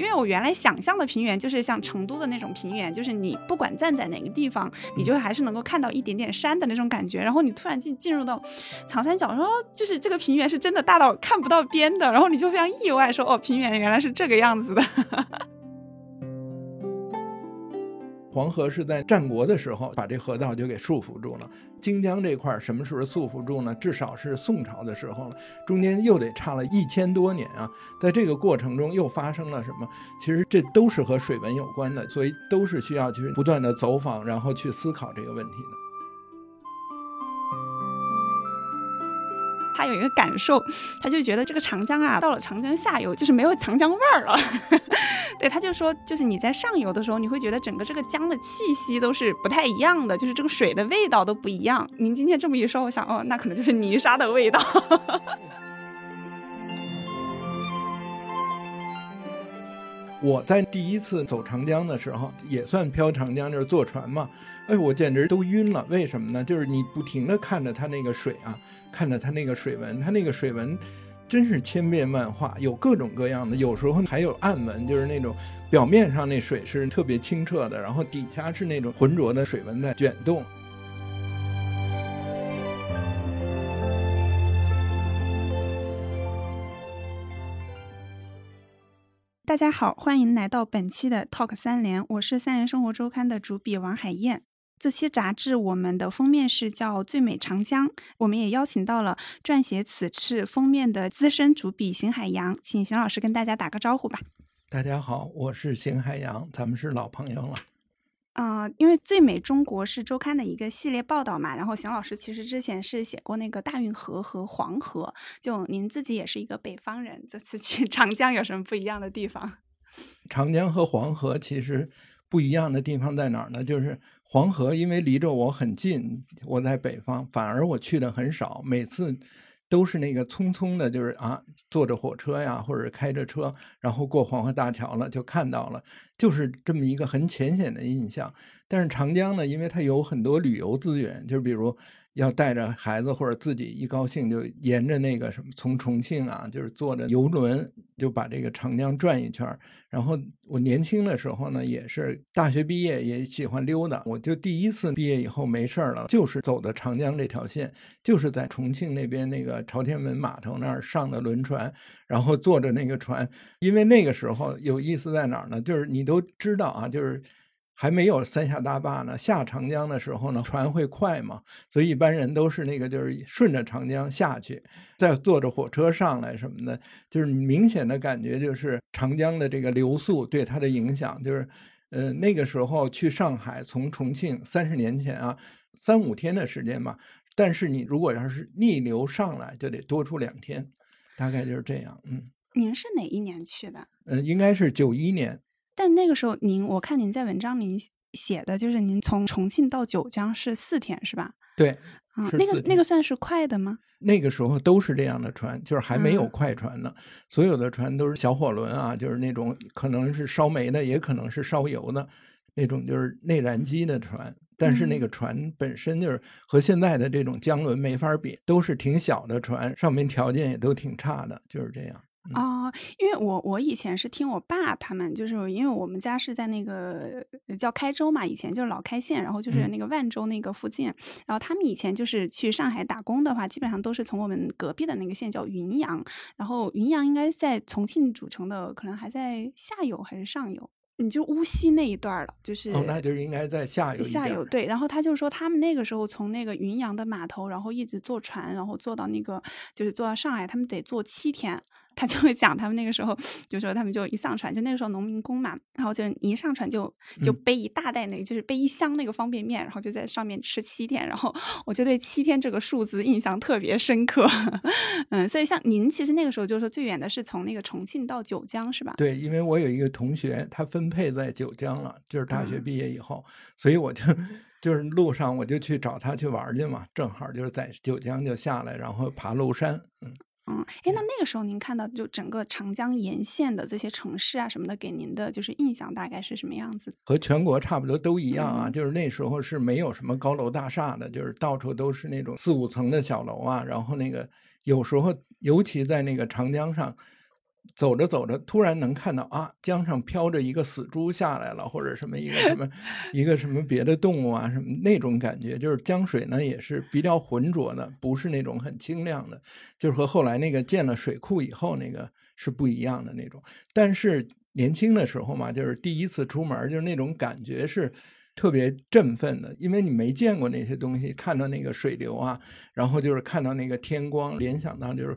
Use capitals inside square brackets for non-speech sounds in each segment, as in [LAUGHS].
因为我原来想象的平原就是像成都的那种平原，就是你不管站在哪个地方，你就还是能够看到一点点山的那种感觉。然后你突然进进入到长三角，说就是这个平原是真的大到看不到边的，然后你就非常意外，说哦，平原原来是这个样子的。黄河是在战国的时候把这河道就给束缚住了，荆江这块什么时候束缚住呢？至少是宋朝的时候了，中间又得差了一千多年啊。在这个过程中又发生了什么？其实这都是和水文有关的，所以都是需要去不断的走访，然后去思考这个问题的。他有一个感受，他就觉得这个长江啊，到了长江下游就是没有长江味儿了。[LAUGHS] 对，他就说，就是你在上游的时候，你会觉得整个这个江的气息都是不太一样的，就是这个水的味道都不一样。您今天这么一说，我想，哦，那可能就是泥沙的味道。[LAUGHS] 我在第一次走长江的时候，也算漂长江，就是坐船嘛。哎，我简直都晕了。为什么呢？就是你不停的看着它那个水啊，看着它那个水纹，它那个水纹真是千变万化，有各种各样的。有时候还有暗纹，就是那种表面上那水是特别清澈的，然后底下是那种浑浊的水纹在卷动。大家好，欢迎来到本期的 Talk 三联，我是三联生活周刊的主笔王海燕。这些杂志我们的封面是叫《最美长江》，我们也邀请到了撰写此次封面的资深主笔邢海洋，请邢老师跟大家打个招呼吧。大家好，我是邢海洋，咱们是老朋友了。啊，因为《最美中国》是周刊的一个系列报道嘛，然后邢老师其实之前是写过那个大运河和黄河，就您自己也是一个北方人，这次去 [LAUGHS] 长江有什么不一样的地方？长江和黄河其实不一样的地方在哪儿呢？就是黄河因为离着我很近，我在北方，反而我去的很少，每次。都是那个匆匆的，就是啊，坐着火车呀，或者开着车，然后过黄河大桥了，就看到了，就是这么一个很浅显的印象。但是长江呢，因为它有很多旅游资源，就是比如。要带着孩子或者自己一高兴就沿着那个什么从重庆啊，就是坐着游轮就把这个长江转一圈然后我年轻的时候呢，也是大学毕业也喜欢溜达，我就第一次毕业以后没事儿了，就是走的长江这条线，就是在重庆那边那个朝天门码头那儿上的轮船，然后坐着那个船，因为那个时候有意思在哪儿呢？就是你都知道啊，就是。还没有三峡大坝呢，下长江的时候呢，船会快嘛，所以一般人都是那个就是顺着长江下去，再坐着火车上来什么的，就是明显的感觉就是长江的这个流速对它的影响，就是呃那个时候去上海从重庆三十年前啊，三五天的时间吧，但是你如果要是逆流上来，就得多出两天，大概就是这样。嗯，您是哪一年去的？嗯，应该是九一年。但那个时候，您我看您在文章里写的就是您从重庆到九江是四天，是吧？对，啊，那个那个算是快的吗？那个时候都是这样的船，就是还没有快船呢，所有的船都是小火轮啊，就是那种可能是烧煤的，也可能是烧油的那种，就是内燃机的船。但是那个船本身就是和现在的这种江轮没法比，都是挺小的船，上面条件也都挺差的，就是这样。哦，因为我我以前是听我爸他们，就是因为我们家是在那个叫开州嘛，以前就是老开县，然后就是那个万州那个附近，然后他们以前就是去上海打工的话，基本上都是从我们隔壁的那个县叫云阳，然后云阳应该在重庆主城的，可能还在下游还是上游。你就乌溪那一段了，就是哦，那就是应该在下游。下游对，然后他就说他们那个时候从那个云阳的码头，然后一直坐船，然后坐到那个就是坐到上海，他们得坐七天。他就会讲他们那个时候，就说他们就一上船，就那个时候农民工嘛，然后就一上船就就背一大袋那个，就是背一箱那个方便面，然后就在上面吃七天。然后我就对七天这个数字印象特别深刻。[LAUGHS] 嗯，所以像您其实那个时候就是说最远的是从那个重庆到九江是吧？对，因为我有一个同学，他分配在九江了，就是大学毕业以后，所以我就就是路上我就去找他去玩去嘛，正好就是在九江就下来，然后爬庐山，嗯。嗯，哎，那那个时候您看到就整个长江沿线的这些城市啊什么的，给您的就是印象大概是什么样子？和全国差不多都一样啊，就是那时候是没有什么高楼大厦的，就是到处都是那种四五层的小楼啊。然后那个有时候，尤其在那个长江上，走着走着，突然能看到啊，江上飘着一个死猪下来了，或者什么一个什么 [LAUGHS] 一个什么别的动物啊，什么那种感觉，就是江水呢也是比较浑浊的，不是那种很清亮的，就是和后来那个建了水库以后那个是不一样的那种。但是年轻的时候嘛，就是第一次出门，就是那种感觉是特别振奋的，因为你没见过那些东西，看到那个水流啊，然后就是看到那个天光，联想到就是。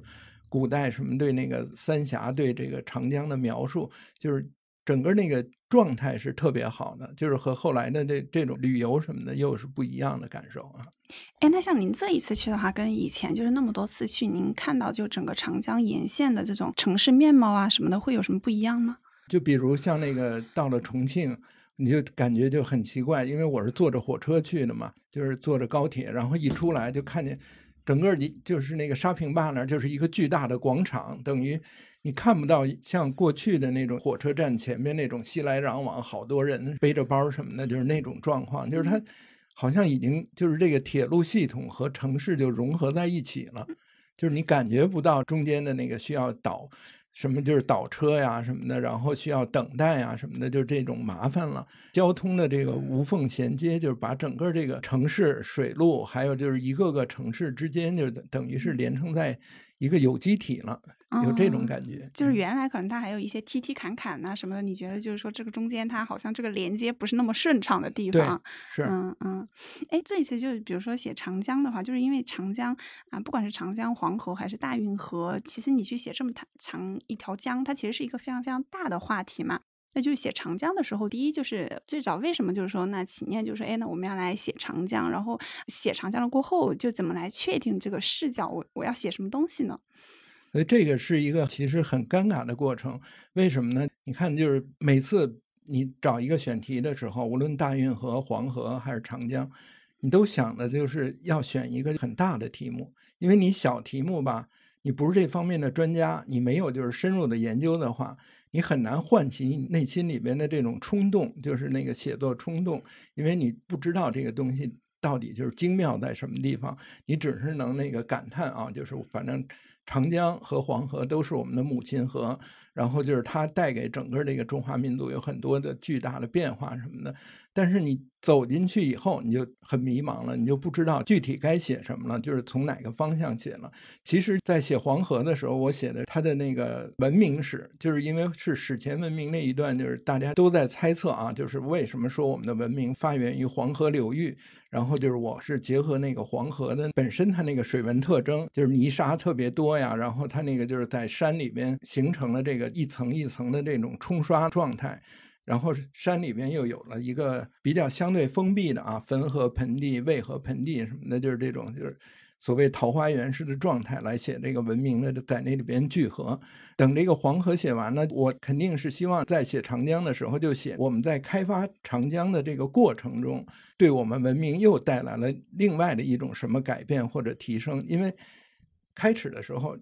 古代什么对那个三峡对这个长江的描述，就是整个那个状态是特别好的，就是和后来的这这种旅游什么的又是不一样的感受啊。哎，那像您这一次去的话，跟以前就是那么多次去，您看到就整个长江沿线的这种城市面貌啊什么的，会有什么不一样吗？就比如像那个到了重庆，你就感觉就很奇怪，因为我是坐着火车去的嘛，就是坐着高铁，然后一出来就看见。整个你就是那个沙坪坝那儿，就是一个巨大的广场，等于你看不到像过去的那种火车站前面那种熙来攘往，好多人背着包什么的，就是那种状况。就是它好像已经就是这个铁路系统和城市就融合在一起了，就是你感觉不到中间的那个需要倒。什么就是倒车呀什么的，然后需要等待呀什么的，就这种麻烦了。交通的这个无缝衔接，就是把整个这个城市水路，还有就是一个个城市之间，就等于是连成在。一个有机体了，有这种感觉。就是原来可能它还有一些梯梯坎坎呐什么的，你觉得就是说这个中间它好像这个连接不是那么顺畅的地方。是，嗯嗯。哎，这一次就是比如说写长江的话，就是因为长江啊，不管是长江、黄河还是大运河，其实你去写这么长长一条江，它其实是一个非常非常大的话题嘛。那就是写长江的时候，第一就是最早为什么就是说那起念就是说，哎，那我们要来写长江，然后写长江了过后，就怎么来确定这个视角？我我要写什么东西呢？所以这个是一个其实很尴尬的过程。为什么呢？你看，就是每次你找一个选题的时候，无论大运河、黄河还是长江，你都想的就是要选一个很大的题目，因为你小题目吧，你不是这方面的专家，你没有就是深入的研究的话。你很难唤起你内心里边的这种冲动，就是那个写作冲动，因为你不知道这个东西到底就是精妙在什么地方，你只是能那个感叹啊，就是反正长江和黄河都是我们的母亲河，然后就是它带给整个这个中华民族有很多的巨大的变化什么的，但是你。走进去以后，你就很迷茫了，你就不知道具体该写什么了，就是从哪个方向写了。其实，在写黄河的时候，我写的它的那个文明史，就是因为是史前文明那一段，就是大家都在猜测啊，就是为什么说我们的文明发源于黄河流域。然后就是我是结合那个黄河的本身它那个水文特征，就是泥沙特别多呀，然后它那个就是在山里边形成了这个一层一层的这种冲刷状态。然后山里边又有了一个比较相对封闭的啊，汾河盆地、渭河盆地什么的，就是这种就是所谓桃花源式的状态来写这个文明的，在那里边聚合。等这个黄河写完了，我肯定是希望在写长江的时候就写我们在开发长江的这个过程中，对我们文明又带来了另外的一种什么改变或者提升。因为开始的时候，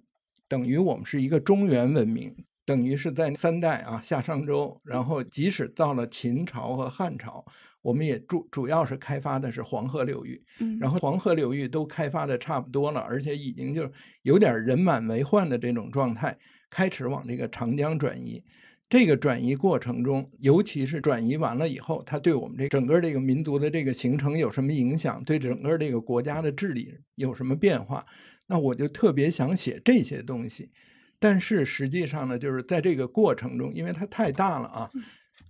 等于我们是一个中原文明。等于是在三代啊夏商周，然后即使到了秦朝和汉朝，我们也主主要是开发的是黄河流域，然后黄河流域都开发的差不多了，而且已经就有点人满为患的这种状态，开始往这个长江转移。这个转移过程中，尤其是转移完了以后，它对我们这整个这个民族的这个形成有什么影响？对整个这个国家的治理有什么变化？那我就特别想写这些东西。但是实际上呢，就是在这个过程中，因为它太大了啊，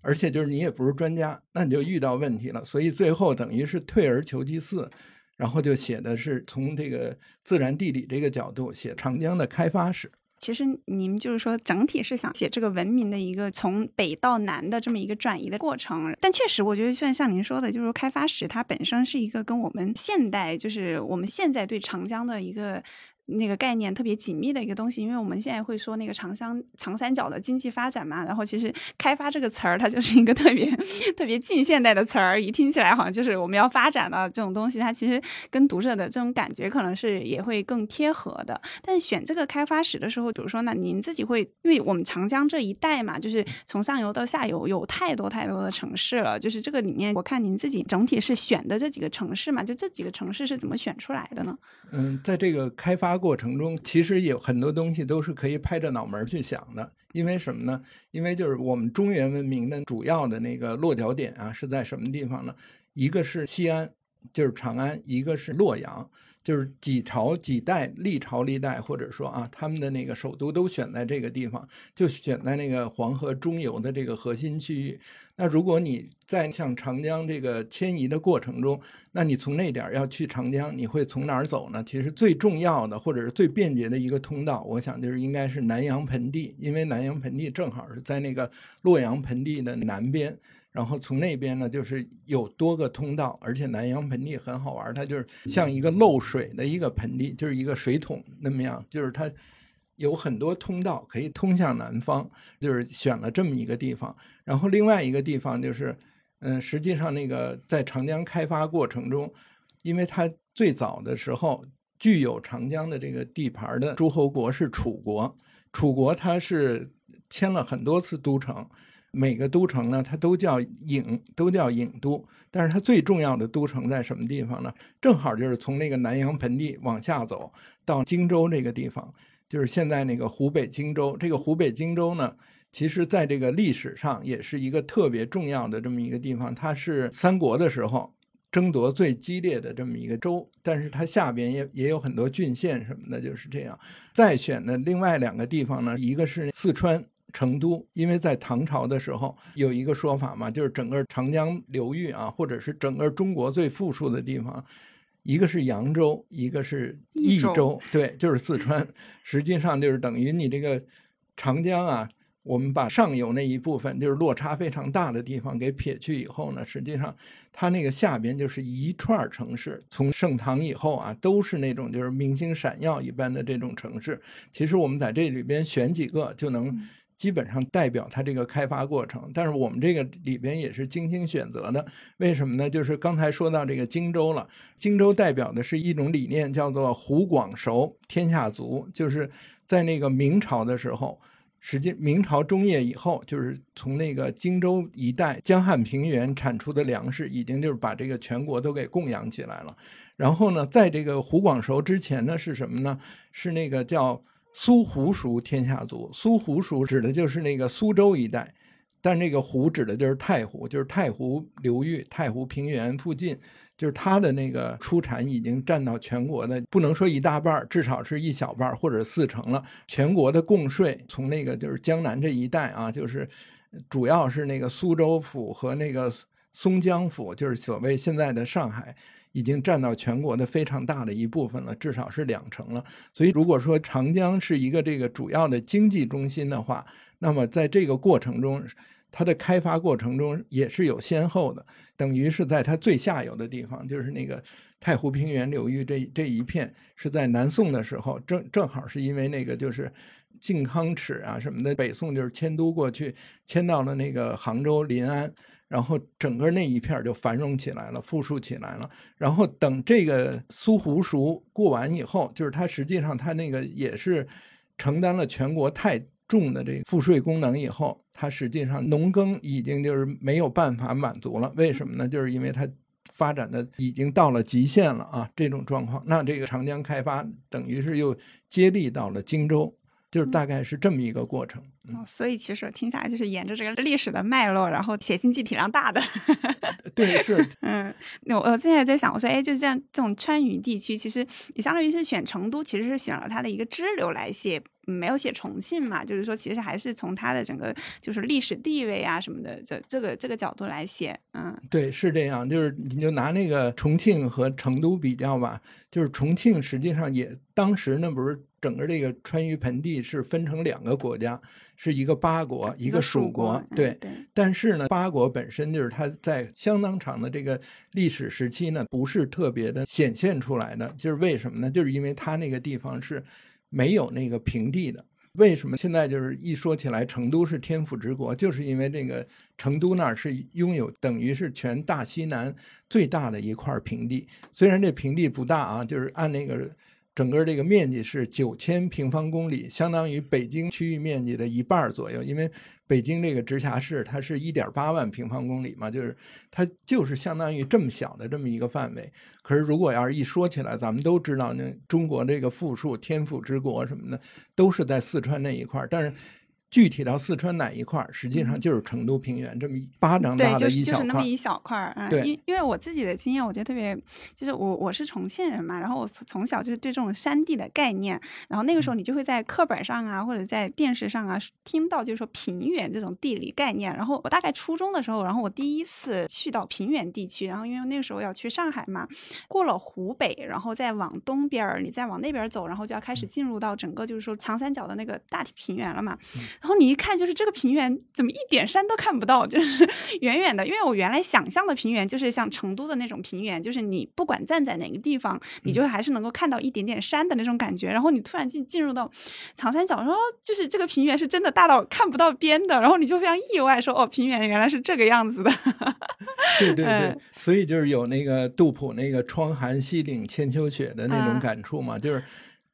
而且就是你也不是专家，那你就遇到问题了。所以最后等于是退而求其次，然后就写的是从这个自然地理这个角度写长江的开发史。其实你们就是说整体是想写这个文明的一个从北到南的这么一个转移的过程。但确实，我觉得像像您说的，就是说开发史它本身是一个跟我们现代，就是我们现在对长江的一个。那个概念特别紧密的一个东西，因为我们现在会说那个长江长三角的经济发展嘛，然后其实开发这个词儿，它就是一个特别 [LAUGHS] 特别近现代的词儿，一听起来好像就是我们要发展的这种东西，它其实跟读者的这种感觉可能是也会更贴合的。但选这个开发史的时候，比如说那您自己会，因为我们长江这一带嘛，就是从上游到下游有太多太多的城市了，就是这个里面，我看您自己整体是选的这几个城市嘛，就这几个城市是怎么选出来的呢？嗯，在这个开发。过程中，其实有很多东西都是可以拍着脑门去想的。因为什么呢？因为就是我们中原文明的主要的那个落脚点啊，是在什么地方呢？一个是西安，就是长安；一个是洛阳。就是几朝几代历朝历代，或者说啊，他们的那个首都都选在这个地方，就选在那个黄河中游的这个核心区域。那如果你在向长江这个迁移的过程中，那你从那点儿要去长江，你会从哪儿走呢？其实最重要的或者是最便捷的一个通道，我想就是应该是南阳盆地，因为南阳盆地正好是在那个洛阳盆地的南边。然后从那边呢，就是有多个通道，而且南阳盆地很好玩，它就是像一个漏水的一个盆地，就是一个水桶那么样，就是它有很多通道可以通向南方，就是选了这么一个地方。然后另外一个地方就是，嗯，实际上那个在长江开发过程中，因为它最早的时候具有长江的这个地盘的诸侯国是楚国，楚国它是迁了很多次都城。每个都城呢，它都叫郢，都叫郢都。但是它最重要的都城在什么地方呢？正好就是从那个南阳盆地往下走到荆州这个地方，就是现在那个湖北荆州。这个湖北荆州呢，其实在这个历史上也是一个特别重要的这么一个地方。它是三国的时候争夺最激烈的这么一个州，但是它下边也也有很多郡县什么的，就是这样。再选的另外两个地方呢，一个是四川。成都，因为在唐朝的时候有一个说法嘛，就是整个长江流域啊，或者是整个中国最富庶的地方，一个是扬州，一个是益州，对，就是四川。实际上就是等于你这个长江啊，我们把上游那一部分就是落差非常大的地方给撇去以后呢，实际上它那个下边就是一串城市。从盛唐以后啊，都是那种就是明星闪耀一般的这种城市。其实我们在这里边选几个就能。基本上代表它这个开发过程，但是我们这个里边也是精心选择的。为什么呢？就是刚才说到这个荆州了，荆州代表的是一种理念，叫做湖广熟天下足。就是在那个明朝的时候，实际明朝中叶以后，就是从那个荆州一带江汉平原产出的粮食，已经就是把这个全国都给供养起来了。然后呢，在这个湖广熟之前呢，是什么呢？是那个叫。苏湖熟天下足，苏湖熟指的就是那个苏州一带，但那个湖指的就是太湖，就是太湖流域、太湖平原附近，就是它的那个出产已经占到全国的，不能说一大半至少是一小半或者四成了。全国的贡税从那个就是江南这一带啊，就是主要是那个苏州府和那个松江府，就是所谓现在的上海。已经占到全国的非常大的一部分了，至少是两成了。所以，如果说长江是一个这个主要的经济中心的话，那么在这个过程中，它的开发过程中也是有先后的。等于是在它最下游的地方，就是那个太湖平原流域这这一片，是在南宋的时候，正正好是因为那个就是靖康耻啊什么的，北宋就是迁都过去，迁到了那个杭州临安。然后整个那一片就繁荣起来了，富庶起来了。然后等这个苏湖熟过完以后，就是它实际上它那个也是承担了全国太重的这个赋税功能以后，它实际上农耕已经就是没有办法满足了。为什么呢？就是因为它发展的已经到了极限了啊，这种状况。那这个长江开发等于是又接力到了荆州。就是大概是这么一个过程，哦所以其实听下来就是沿着这个历史的脉络，然后写经济体量大的。对，是，[LAUGHS] 嗯，我我现在在想，我说，哎，就像这种川渝地区，其实你相当于是选成都，其实是选了它的一个支流来写，没有写重庆嘛？就是说，其实还是从它的整个就是历史地位啊什么的，这这个这个角度来写，嗯，对，是这样，就是你就拿那个重庆和成都比较吧，就是重庆实际上也当时那不是。整个这个川渝盆地是分成两个国家，是一个巴国，一个蜀国。对，但是呢，巴国本身就是它在相当长的这个历史时期呢，不是特别的显现出来的。就是为什么呢？就是因为它那个地方是没有那个平地的。为什么现在就是一说起来成都是天府之国，就是因为这个成都那儿是拥有等于是全大西南最大的一块平地。虽然这平地不大啊，就是按那个。整个这个面积是九千平方公里，相当于北京区域面积的一半左右。因为北京这个直辖市它是一点八万平方公里嘛，就是它就是相当于这么小的这么一个范围。可是如果要是一说起来，咱们都知道那中国这个富庶天府之国什么的，都是在四川那一块儿，但是。具体到四川哪一块儿，实际上就是成都平原这么一巴掌大的一小块对，就是就是那么一小块儿。嗯，对因因为我自己的经验，我觉得特别，就是我我是重庆人嘛，然后我从从小就是对这种山地的概念，然后那个时候你就会在课本上啊，或者在电视上啊听到，就是说平原这种地理概念。然后我大概初中的时候，然后我第一次去到平原地区，然后因为那个时候要去上海嘛，过了湖北，然后再往东边儿，你再往那边走，然后就要开始进入到整个就是说长三角的那个大平原了嘛。然后你一看，就是这个平原怎么一点山都看不到，就是 [LAUGHS] 远远的。因为我原来想象的平原就是像成都的那种平原，就是你不管站在哪个地方，你就还是能够看到一点点山的那种感觉。然后你突然进进入到长三角，然后就是这个平原是真的大到看不到边的，然后你就非常意外说，哦，平原原来是这个样子的。对对 [LAUGHS] 对嗯，所以就是有那个杜甫那个“窗含西岭千秋雪”的那种啊感触嘛，就是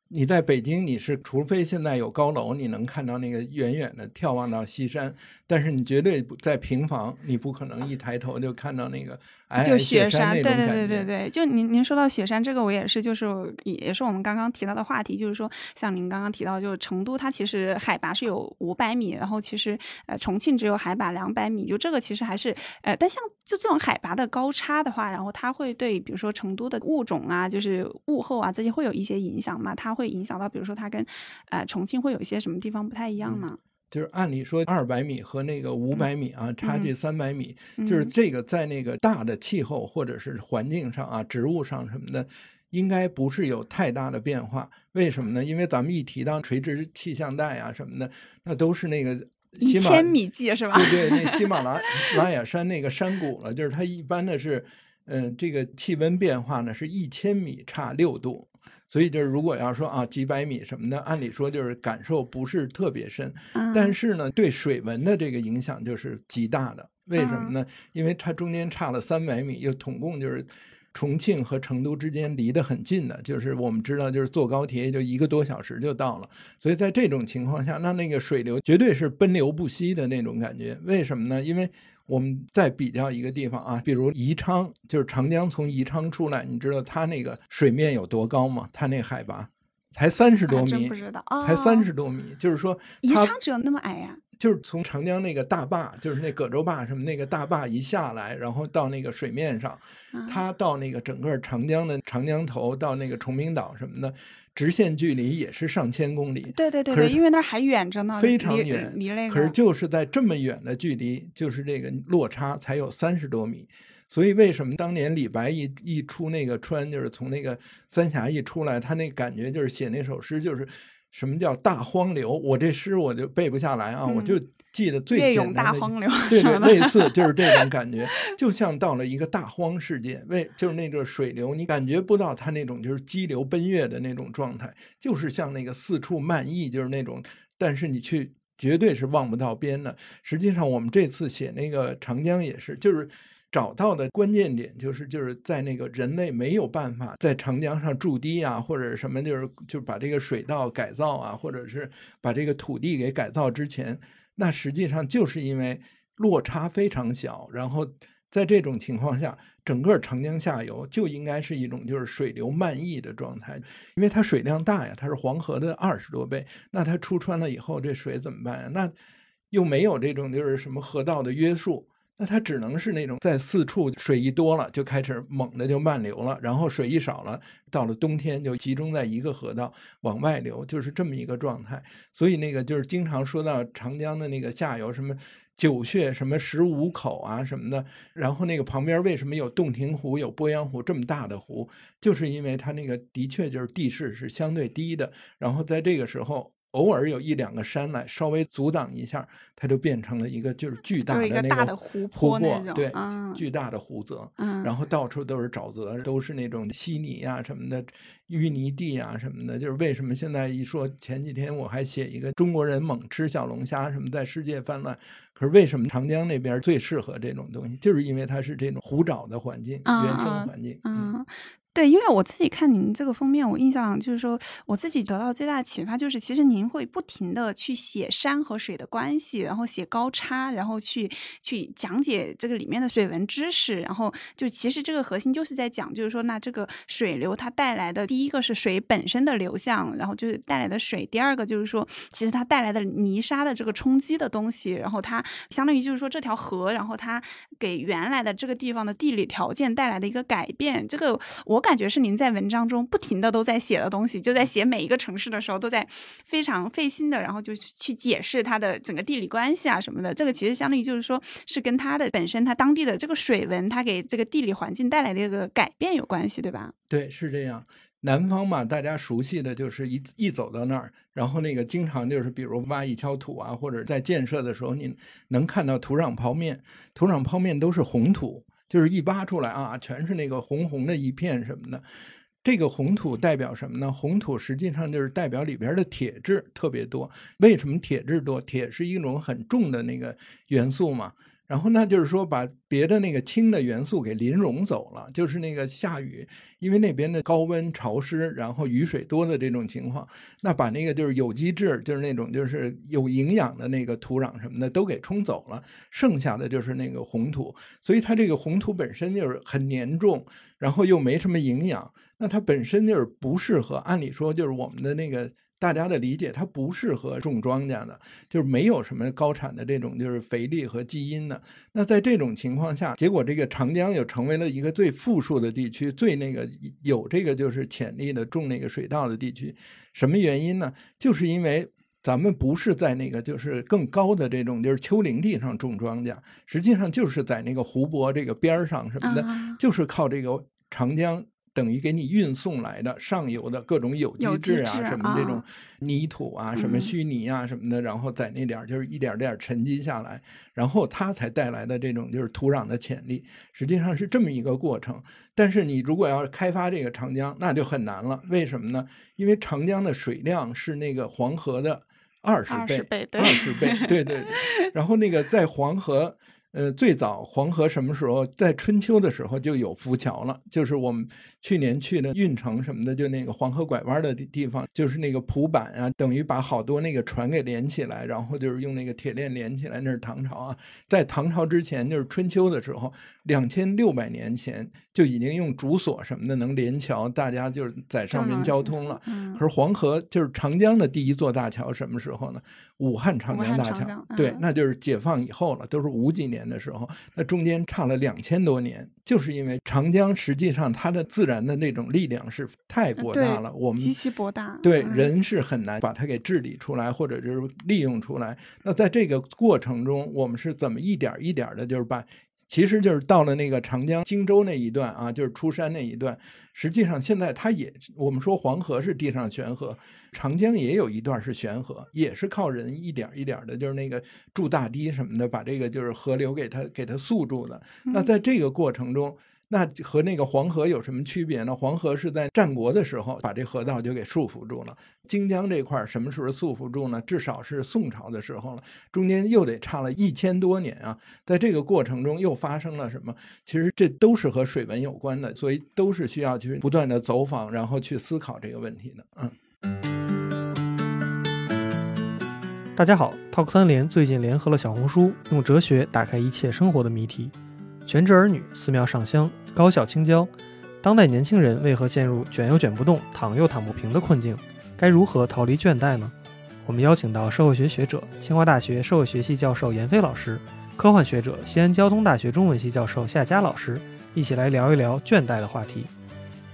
你在北京，你是除非现在有高楼，你能看到那个远远的眺望到西山，但是你绝对不在平房，你不可能一抬头就看到那个就雪山对对对对。对，就您您说到雪山这个，我也是，就是也是我们刚刚提到的话题，就是说像您刚刚提到，就是成都它其实海拔是有五百米，然后其实呃重庆只有海拔两百米，就这个其实还是呃，但像就这种海拔的高差的话，然后它会对比如说成都的物种啊，就是物候啊这些会有一些影响嘛？它会影响到比如说它跟呃重庆会有一些什么地方不太一样吗？就是按理说，二百米和那个五百米啊，差距三百米，就是嗯这个在那个大的气候或者是环境上啊，植物上什么的，应该不是有太大的变化。为什么呢？因为咱们一提到垂直气象带啊什么的，那都是那个千米计是吧？对对，那喜马拉 [LAUGHS] 拉雅山那个山谷了，就是它一般的是，呃，这个气温变化呢是一千米差六度。所以就是，如果要说啊几百米什么的，按理说就是感受不是特别深，但嗯是呢，对水文的这个影响就是极大的。为什么嗯呢？因为它中间差了三百米，又统共就是重庆和成都之间离得很近的，就是我们知道，就是坐高铁也就一个多小时就到了。所以在这种情况下，那那个水流绝对是奔流不息的那种感觉。为什么呢？因为我们再比较一个地方啊，比如宜昌，就是长江从宜昌出来，你知道它那个水面有多高吗？它那海拔才三十多米不，知道，才三哦十多米，就是说宜昌只有那么矮呀、就是从长江那个大坝，就是那葛洲坝什么那个大坝一下来，然后到那个水面上，啊？它到那个整个长江的长江头到那个崇明岛什么的，直线距离也是上千公里。对对对对，因为那儿还远着呢，非常离远离那个。可是就是在这么远的距离，就是这个落差才有三十多米。所以为什么当年李白一一出那个川，就是从那个三峡一出来，他那感觉就是写那首诗，就是什么叫大荒流？我这诗我就背不下来啊，我就记得最简单的一荒流，对对，类似就是这种感觉，就像到了一个大荒世界，为就是那个水流，你感觉不到它那种就是激流奔跃的那种状态，就是像那个四处漫溢，就是那种，但是你去绝对是望不到边的。实际上，我们这次写那个长江也是，就是。找到的关键点就是就是在那个人类没有办法在长江上筑堤啊，或者什么就是就把这个水道改造啊，或者是把这个土地给改造之前，那实际上就是因为落差非常小，然后在这种情况下，整个长江下游就应该是一种就是水流漫溢的状态，因为它水量大呀，它是黄河的二十多倍，那它出川了以后，这水怎么办呀？那又没有这种就是什么河道的约束。那它只能是那种在四处水一多了就开始猛的就漫流了，然后水一少了，到了冬天就集中在一个河道往外流，就是这么一个状态。所以那个就是经常说到长江的那个下游什么九穴、什么十五口啊什么的，然后那个旁边为什么有洞庭湖、有鄱阳湖这么大的湖，就是因为它那个的确就是地势是相对低的，然后在这个时候。偶尔有一两个山来稍微阻挡一下，它就变成了一个就是巨大的那大的湖泊对，嗯巨大的湖泽，嗯，然后到处都是沼泽，都是那种稀泥啊什么的，淤泥地啊什么的。就是为什么现在一说，前几天我还写一个中国人猛吃小龙虾什么在世界泛滥，可是为什么长江那边最适合这种东西，就是因为它是这种湖沼的环境，嗯原生嗯环境。嗯，对，因为我自己看您这个封面，我印象就是说，我自己得到最大的启发就是，其实您会不停的去写山和水的关系，然后写高差，然后去去讲解这个里面的水文知识，然后就其实这个核心就是在讲，就是说，那这个水流它带来的第一个是水本身的流向，然后就是带来的水，第二个就是说，其实它带来的泥沙的这个冲击的东西，然后它相当于就是说这条河，然后它给原来的这个地方的地理条件带来的一个改变，这个我感。觉是您在文章中不停的都在写的东西，就在写每一个城市的时候，都在非常费心的，然后就去解释它的整个地理关系啊什么的。这个其实相当于就是说，是跟它的本身它当地的这个水文，它给这个地理环境带来的一个改变有关系，对吧？对，是这样。南方嘛，大家熟悉的就是一一走到那儿，然后那个经常就是比如挖一锹土啊，或者在建设的时候，你能看到土壤剖面，土壤剖面都是红土。就是一挖出来啊，全是那个红红的一片什么的。这个红土代表什么呢？红土实际上就是代表里边的铁质特别多。为什么铁质多？铁是一种很重的那个元素嘛。然后那就是说，把别的那个氢的元素给淋溶走了，就是那个下雨，因为那边的高温潮湿，然后雨水多的这种情况，那把那个就是有机质，就是那种就是有营养的那个土壤什么的都给冲走了，剩下的就是那个红土，所以它这个红土本身就是很粘重，然后又没什么营养，那它本身就是不适合，按理说就是我们的那个。大家的理解，它不适合种庄稼的，就是没有什么高产的这种就是肥力和基因的。那在这种情况下，结果这个长江又成为了一个最富庶的地区，最那个有这个就是潜力的种那个水稻的地区。什么原因呢？就是因为咱们不是在那个就是更高的这种就是丘陵地上种庄稼，实际上就是在那个湖泊这个边儿上什么的，就是靠这个长江。等于给你运送来的上游的各种有机质啊，什么这种泥土啊，什么虚泥啊什么的，然后在那点儿就是一点点沉积下来，然后它才带来的这种就是土壤的潜力，实际上是这么一个过程。但是你如果要开发这个长江，那就很难了。为什么呢？因为长江的水量是那个黄河的二十倍，二十倍，对对。然后那个在黄河。呃，最早黄河什么时候在春秋的时候就有浮桥了？就是我们去年去的运城什么的，就那个黄河拐弯的地地方，就是那个蒲板啊，等于把好多那个船给连起来，然后就是用那个铁链连起来。那是唐朝啊，在唐朝之前就是春秋的时候，两千六百年前就已经用竹索什么的能连桥，大家就是在上面交通了。可是黄河就是长江的第一座大桥什么时候呢？武汉长江大桥，对，那就是解放以后了，都是五几年的时候，那中间差了两千多年，就是因为长江实际上它的自然的那种力量是太博大了，我们极其博大，对人是很难把它给治理出来，或者就是利用出来。那在这个过程中，我们是怎么一点一点的，就是把。其实就是到了那个长江荆州那一段啊，就是出山那一段。实际上现在它也，我们说黄河是地上悬河，长江也有一段是悬河，也是靠人一点一点的，就是那个筑大堤什么的，把这个就是河流给它给它塑住的。那在这个过程中。那和那个黄河有什么区别呢？黄河是在战国的时候把这河道就给束缚住了，荆江这块什么时候束缚住呢？至少是宋朝的时候了，中间又得差了一千多年啊。在这个过程中又发生了什么？其实这都是和水文有关的，所以都是需要去不断的走访，然后去思考这个问题的。嗯。大家好，Talk 三联最近联合了小红书，用哲学打开一切生活的谜题。全职儿女、寺庙上香、高校青椒，当代年轻人为何陷入卷又卷不动、躺又躺不平的困境？该如何逃离倦怠呢？我们邀请到社会学学者、清华大学社会学系教授闫飞老师，科幻学者、西安交通大学中文系教授夏佳老师，一起来聊一聊倦怠的话题。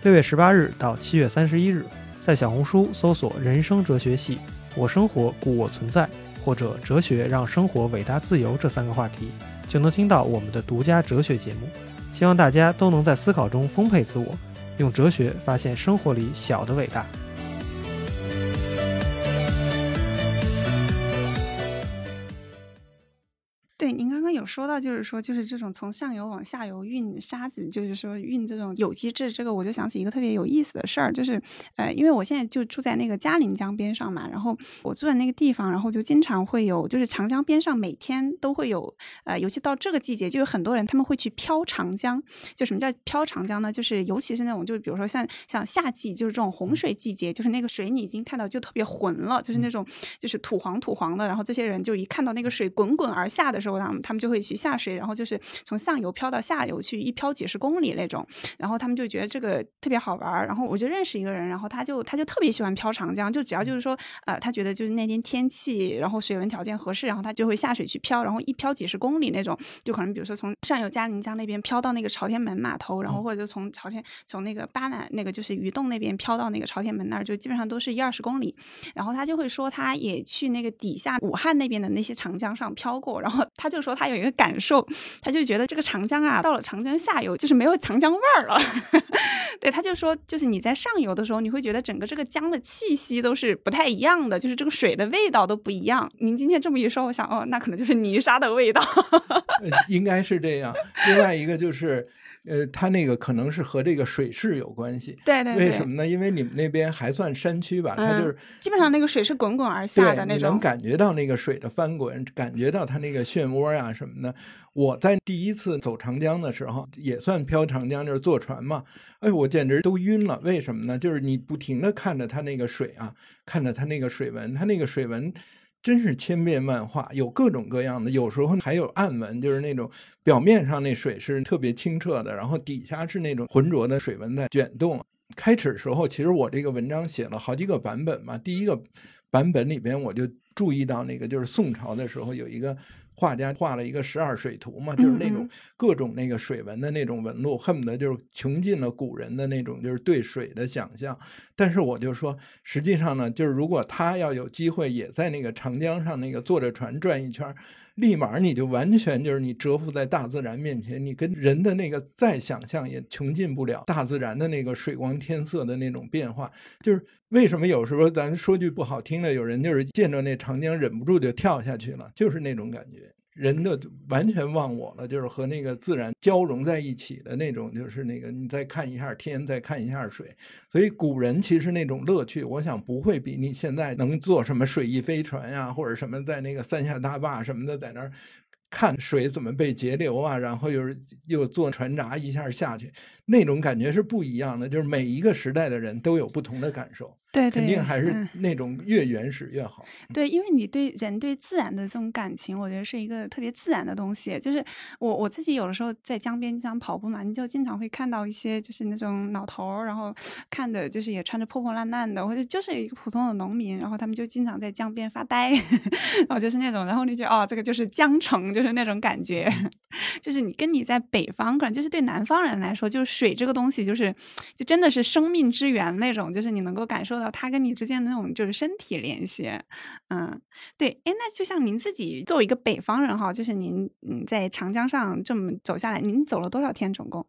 六月十八日到七月三十一日，在小红书搜索“人生哲学系”，我生活故我存在，或者“哲学让生活伟大自由”这三个话题。就能听到我们的独家哲学节目，希望大家都能在思考中丰沛自我，用哲学发现生活里小的伟大。说到，就是说，就是这种从上游往下游运沙子，就是说运这种有机质，这个我就想起一个特别有意思的事儿，就是呃，因为我现在就住在那个嘉陵江边上嘛，然后我住在那个地方，然后就经常会有，就是长江边上每天都会有，呃，尤其到这个季节，就有很多人他们会去漂长江。就什么叫漂长江呢？就是尤其是那种，就是比如说像像夏季，就是这种洪水季节，就是那个水你已经看到就特别浑了，就是那种就是土黄土黄的，然后这些人就一看到那个水滚滚而下的时候，他们他们就会去下水，然后就是从上游漂到下游去，一漂几十公里那种，然后他们就觉得这个特别好玩儿。然后我就认识一个人，然后他就他就特别喜欢漂长江，就只要就是说呃，他觉得就是那天天气，然后水文条件合适，然后他就会下水去漂，然后一漂几十公里那种，就可能比如说从上游嘉陵江那边漂到那个朝天门码头，然后或者就从朝天从那个巴南那个就是鱼洞那边漂到那个朝天门那儿，就基本上都是一二十公里。然后他就会说，他也去那个底下武汉那边的那些长江上漂过，然后他就说他有一个感受，他就觉得这个长江啊，到了长江下游就是没有长江味儿了。[LAUGHS] 对，他就说，就是你在上游的时候，你会觉得整个这个江的气息都是不太一样的，就是这个水的味道都不一样。您今天这么一说，我想，哦，那可能就是泥沙的味道。[LAUGHS] 应该是这样。另外一个就是。呃，它那个可能是和这个水势有关系。对对。为什么呢？因为你们那边还算山区吧，它就是基本上那个水是滚滚而下的那种。你能感觉到那个水的翻滚，感觉到它那个漩涡呀什么的。我在第一次走长江的时候，也算漂长江，就是坐船嘛。哎，我简直都晕了。为什么呢？就是你不停的看着它那个水啊，看着它那个水纹，它那个水纹。真是千变万化，有各种各样的，有时候还有暗纹，就是那种表面上那水是特别清澈的，然后底下是那种浑浊的水纹在卷动。开始时候，其实我这个文章写了好几个版本嘛，第一个版本里边我就注意到那个，就是宋朝的时候有一个。画家画了一个十二水图嘛，就是那种各种那个水纹的那种纹路，恨不得就是穷尽了古人的那种就是对水的想象。但是我就说，实际上呢，就是如果他要有机会也在那个长江上那个坐着船转一圈。立马你就完全就是你折服在大自然面前，你跟人的那个再想象也穷尽不了大自然的那个水光天色的那种变化。就是为什么有时候咱说句不好听的，有人就是见着那长江忍不住就跳下去了，就是那种感觉。人的完全忘我了，就是和那个自然交融在一起的那种，就是那个你再看一下天，再看一下水，所以古人其实那种乐趣，我想不会比你现在能坐什么水翼飞船呀，或者什么在那个三峡大坝什么的，在那儿看水怎么被截流啊，然后又是又坐船闸一下下去，那种感觉是不一样的。就是每一个时代的人都有不同的感受。对，肯定还是那种越原始越好。对，因为你对人对自然的这种感情，我觉得是一个特别自然的东西。就是我我自己有的时候在江边经常跑步嘛，你就经常会看到一些就是那种老头儿，然后看的就是也穿着破破烂烂的，或者就是一个普通的农民，然后他们就经常在江边发呆，然 [LAUGHS] 后就是那种，然后你就哦，这个就是江城，就是那种感觉。[LAUGHS] 就是你跟你在北方，可能就是对南方人来说，就是水这个东西，就是就真的是生命之源那种，就是你能够感受到。他跟你之间的那种就是身体联系，嗯，对，哎，那就像您自己作为一个北方人哈，就是您嗯在长江上这么走下来，您走了多少天总共？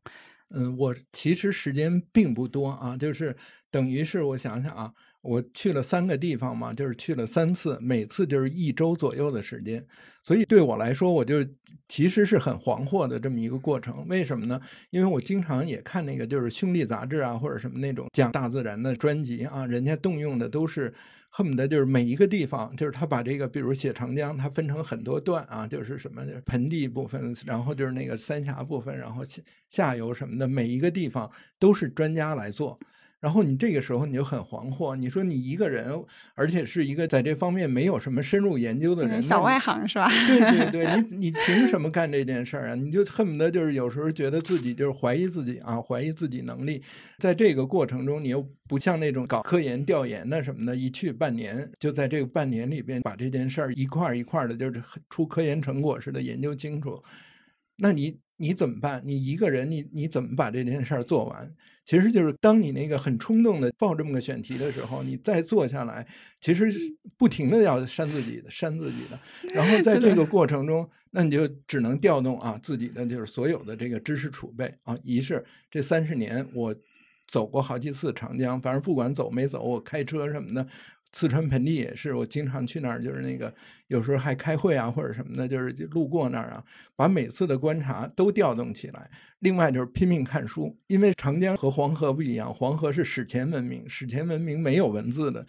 嗯，我其实时间并不多啊，就是等于是我想想啊，我去了三个地方嘛，就是去了三次，每次就是一周左右的时间，所以对我来说，我就其实是很惶惑的这么一个过程。为什么呢？因为我经常也看那个就是兄弟杂志啊，或者什么那种讲大自然的专辑啊，人家动用的都是。恨不得就是每一个地方，就是他把这个，比如写长江，它分成很多段啊，就是什么盆地部分，然后就是那个三峡部分，然后下下游什么的，每一个地方都是专家来做。然后你这个时候你就很惶惑，你说你一个人，而且是一个在这方面没有什么深入研究的人，小外行是吧？对对对，[LAUGHS] 你你凭什么干这件事儿啊？你就恨不得就是有时候觉得自己就是怀疑自己啊，怀疑自己能力。在这个过程中，你又不像那种搞科研调研的什么的，一去半年，就在这个半年里边把这件事儿一块儿一块儿的，就是出科研成果似的研究清楚。那你你怎么办？你一个人，你你怎么把这件事儿做完？其实就是当你那个很冲动的报这么个选题的时候，你再坐下来，其实是不停的要扇自己的、扇自己的。[LAUGHS] 然后在这个过程中，那你就只能调动啊自己的就是所有的这个知识储备啊。一是这三十年我走过好几次长江，反正不管走没走，我开车什么的。四川盆地也是，我经常去那儿，就是那个有时候还开会啊或者什么的，就是路过那儿啊，把每次的观察都调动起来。另外就是拼命看书，因为长江和黄河不一样，黄河是史前文明，史前文明没有文字的。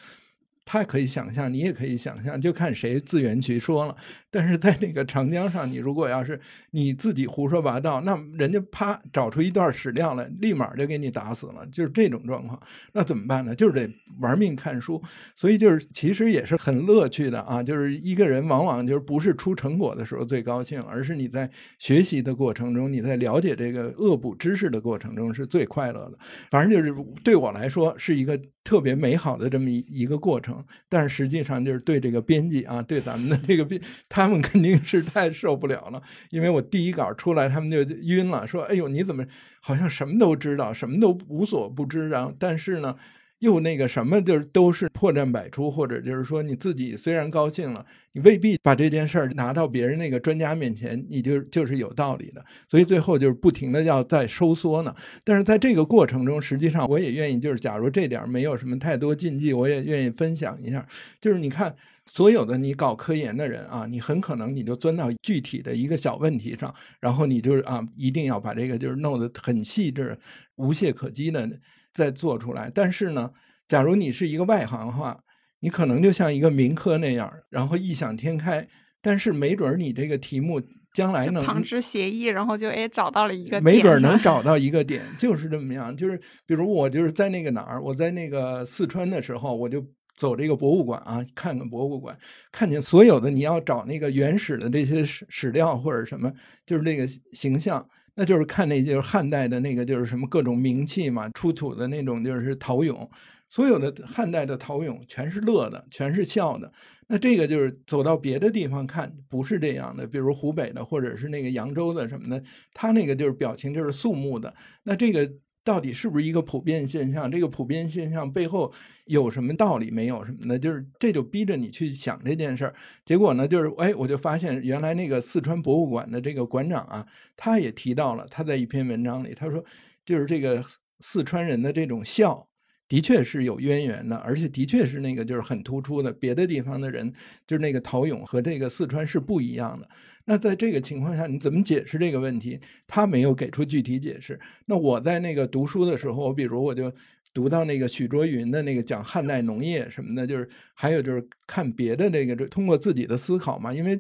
他可以想象，你也可以想象，就看谁自圆其说了。但是在那个长江上，你如果要是你自己胡说八道，那人家啪找出一段史料来，立马就给你打死了，就是这种状况。那怎么办呢？就是得玩命看书。所以就是其实也是很乐趣的啊。就是一个人往往就是不是出成果的时候最高兴，而是你在学习的过程中，你在了解这个恶补知识的过程中是最快乐的。反正就是对我来说是一个特别美好的这么一一个过程。但是实际上就是对这个编辑啊，对咱们的这个编，他们肯定是太受不了了。因为我第一稿出来，他们就晕了，说：“哎呦，你怎么好像什么都知道，什么都无所不知？然后，但是呢？”又那个什么，就是都是破绽百出，或者就是说你自己虽然高兴了，你未必把这件事儿拿到别人那个专家面前，你就就是有道理的。所以最后就是不停的要再收缩呢。但是在这个过程中，实际上我也愿意，就是假如这点没有什么太多禁忌，我也愿意分享一下。就是你看，所有的你搞科研的人啊，你很可能你就钻到具体的一个小问题上，然后你就是啊，一定要把这个就是弄得很细致、无懈可击的。再做出来，但是呢，假如你是一个外行的话，你可能就像一个民科那样，然后异想天开，但是没准你这个题目将来能旁枝协议，然后就哎找到了一个，没准能找到一个点，就是这么样。就是比如我就是在那个哪儿，我在那个四川的时候，我就走这个博物馆啊，看看博物馆，看见所有的你要找那个原始的这些史史料或者什么，就是那个形象。那就是看那就是汉代的那个就是什么各种名器嘛，出土的那种就是陶俑，所有的汉代的陶俑全是乐的，全是笑的。那这个就是走到别的地方看不是这样的，比如湖北的或者是那个扬州的什么的，他那个就是表情就是肃穆的。那这个。到底是不是一个普遍现象？这个普遍现象背后有什么道理？没有什么的，就是这就逼着你去想这件事儿。结果呢，就是哎，我就发现原来那个四川博物馆的这个馆长啊，他也提到了，他在一篇文章里他说，就是这个四川人的这种笑，的确是有渊源的，而且的确是那个就是很突出的。别的地方的人就是那个陶俑和这个四川是不一样的。那在这个情况下，你怎么解释这个问题？他没有给出具体解释。那我在那个读书的时候，我比如我就读到那个许卓云的那个讲汉代农业什么的，就是还有就是看别的那个，就通过自己的思考嘛。因为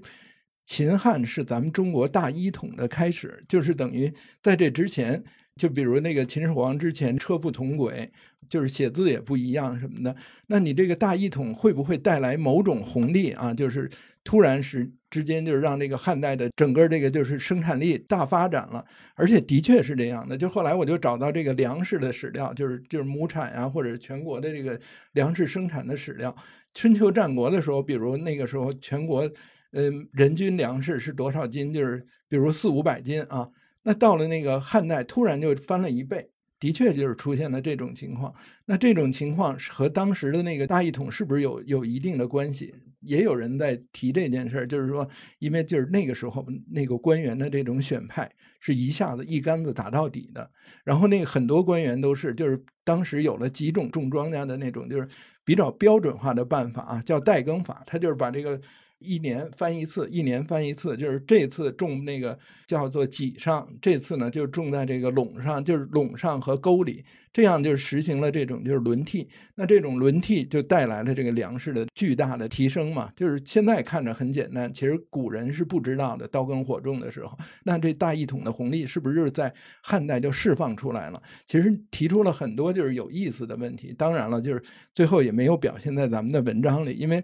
秦汉是咱们中国大一统的开始，就是等于在这之前，就比如那个秦始皇之前车不同轨，就是写字也不一样什么的。那你这个大一统会不会带来某种红利啊？就是突然是。之间就是让这个汉代的整个这个就是生产力大发展了，而且的确是这样的。就后来我就找到这个粮食的史料，就是就是亩产啊，或者全国的这个粮食生产的史料。春秋战国的时候，比如那个时候全国，嗯，人均粮食是多少斤？就是比如四五百斤啊。那到了那个汉代，突然就翻了一倍，的确就是出现了这种情况。那这种情况和当时的那个大一统是不是有有一定的关系？也有人在提这件事儿，就是说，因为就是那个时候那个官员的这种选派是一下子一竿子打到底的，然后那个很多官员都是就是当时有了几种种庄稼的那种就是比较标准化的办法啊，叫代耕法，他就是把这个。一年翻一次，一年翻一次，就是这次种那个叫做脊上，这次呢就种在这个垄上，就是垄上和沟里，这样就实行了这种就是轮替。那这种轮替就带来了这个粮食的巨大的提升嘛。就是现在看着很简单，其实古人是不知道的。刀耕火种的时候，那这大一统的红利是不是就是在汉代就释放出来了？其实提出了很多就是有意思的问题。当然了，就是最后也没有表现在咱们的文章里，因为。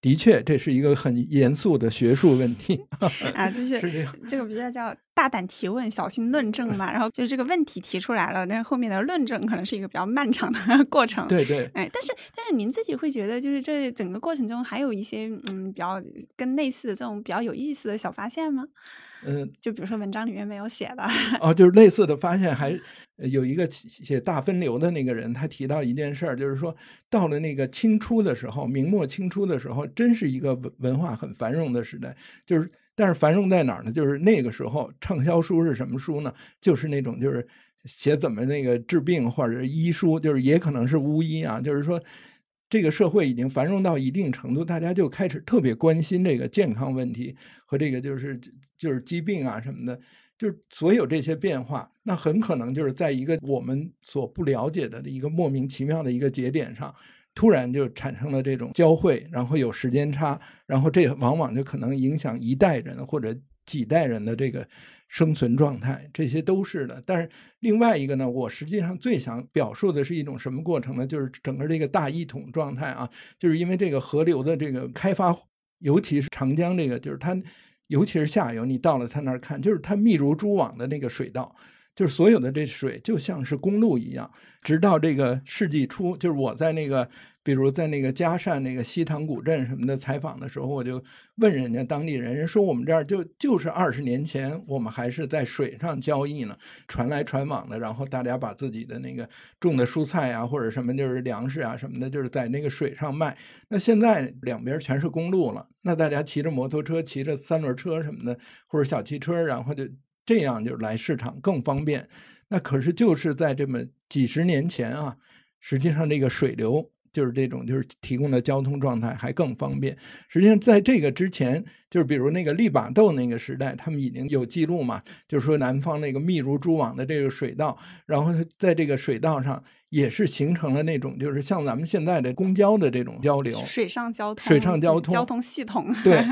的确，这是一个很严肃的学术问题。啊，就是这个比较叫大胆提问，小心论证嘛。然后就是这个问题提出来了，但是后面的论证可能是一个比较漫长的 [LAUGHS] 过程。对对，哎，但是但是您自己会觉得，就是这整个过程中还有一些嗯比较跟类似的这种比较有意思的小发现吗？嗯，就比如说文章里面没有写的哦，就是类似的发现，还有一个写大分流的那个人，他提到一件事儿，就是说到了那个清初的时候，明末清初的时候，真是一个文文化很繁荣的时代。就是但是繁荣在哪儿呢？就是那个时候畅销书是什么书呢？就是那种就是写怎么那个治病或者医书，就是也可能是巫医啊，就是说。这个社会已经繁荣到一定程度，大家就开始特别关心这个健康问题和这个就是就是疾病啊什么的，就是所有这些变化，那很可能就是在一个我们所不了解的一个莫名其妙的一个节点上，突然就产生了这种交汇，然后有时间差，然后这往往就可能影响一代人或者几代人的这个。生存状态，这些都是的。但是另外一个呢，我实际上最想表述的是一种什么过程呢？就是整个这个大一统状态啊，就是因为这个河流的这个开发，尤其是长江这个，就是它，尤其是下游，你到了它那儿看，就是它密如蛛网的那个水道，就是所有的这水就像是公路一样，直到这个世纪初，就是我在那个。比如在那个嘉善那个西塘古镇什么的采访的时候，我就问人家当地人，人说我们这儿就就是二十年前我们还是在水上交易呢，船来船往的，然后大家把自己的那个种的蔬菜啊或者什么就是粮食啊什么的，就是在那个水上卖。那现在两边全是公路了，那大家骑着摩托车、骑着三轮车什么的，或者小汽车，然后就这样就来市场更方便。那可是就是在这么几十年前啊，实际上这个水流。就是这种，就是提供的交通状态还更方便。实际上，在这个之前，就是比如那个利把豆那个时代，他们已经有记录嘛，就是说南方那个密如蛛网的这个水道，然后在这个水道上也是形成了那种，就是像咱们现在的公交的这种交流，水上交通，水上交通交通系统，对，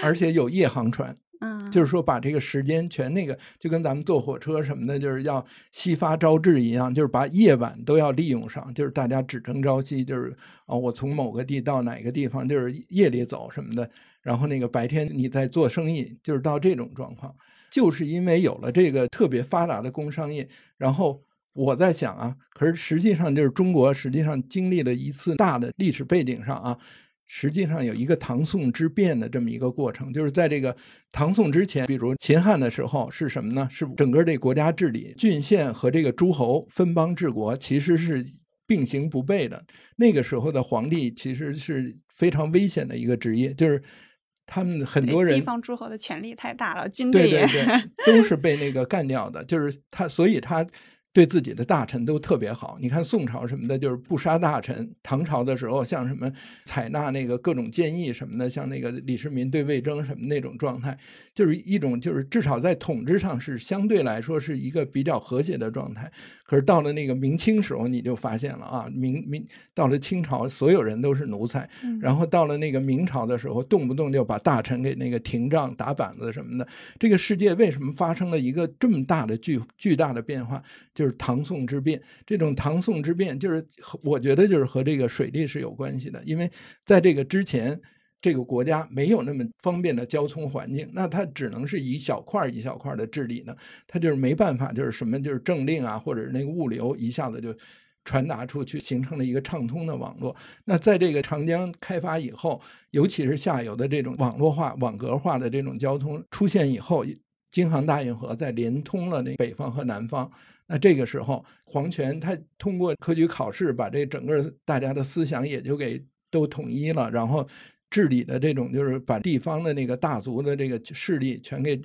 而且有夜航船。嗯，就是说把这个时间全那个，就跟咱们坐火车什么的，就是要夕发朝至一样，就是把夜晚都要利用上，就是大家只争朝夕，就是哦，我从某个地到哪个地方，就是夜里走什么的，然后那个白天你在做生意，就是到这种状况，就是因为有了这个特别发达的工商业，然后我在想啊，可是实际上就是中国实际上经历了一次大的历史背景上啊。实际上有一个唐宋之变的这么一个过程，就是在这个唐宋之前，比如秦汉的时候是什么呢？是整个这国家治理，郡县和这个诸侯分邦治国，其实是并行不悖的。那个时候的皇帝其实是非常危险的一个职业，就是他们很多人地方诸侯的权力太大了，军队也都是被那个干掉的，就是他，所以他。对自己的大臣都特别好，你看宋朝什么的，就是不杀大臣。唐朝的时候，像什么采纳那个各种建议什么的，像那个李世民对魏征什么那种状态，就是一种就是至少在统治上是相对来说是一个比较和谐的状态。可是到了那个明清时候，你就发现了啊，明明到了清朝，所有人都是奴才，然后到了那个明朝的时候，动不动就把大臣给那个廷杖、打板子什么的。这个世界为什么发生了一个这么大的巨巨大的变化？就是唐宋之变，这种唐宋之变，就是我觉得就是和这个水利是有关系的，因为在这个之前，这个国家没有那么方便的交通环境，那它只能是一小块一小块的治理呢，它就是没办法，就是什么就是政令啊，或者是那个物流一下子就传达出去，形成了一个畅通的网络。那在这个长江开发以后，尤其是下游的这种网络化、网格化的这种交通出现以后，京杭大运河在连通了那北方和南方。那这个时候，皇权他通过科举考试，把这整个大家的思想也就给都统一了，然后治理的这种就是把地方的那个大族的这个势力全给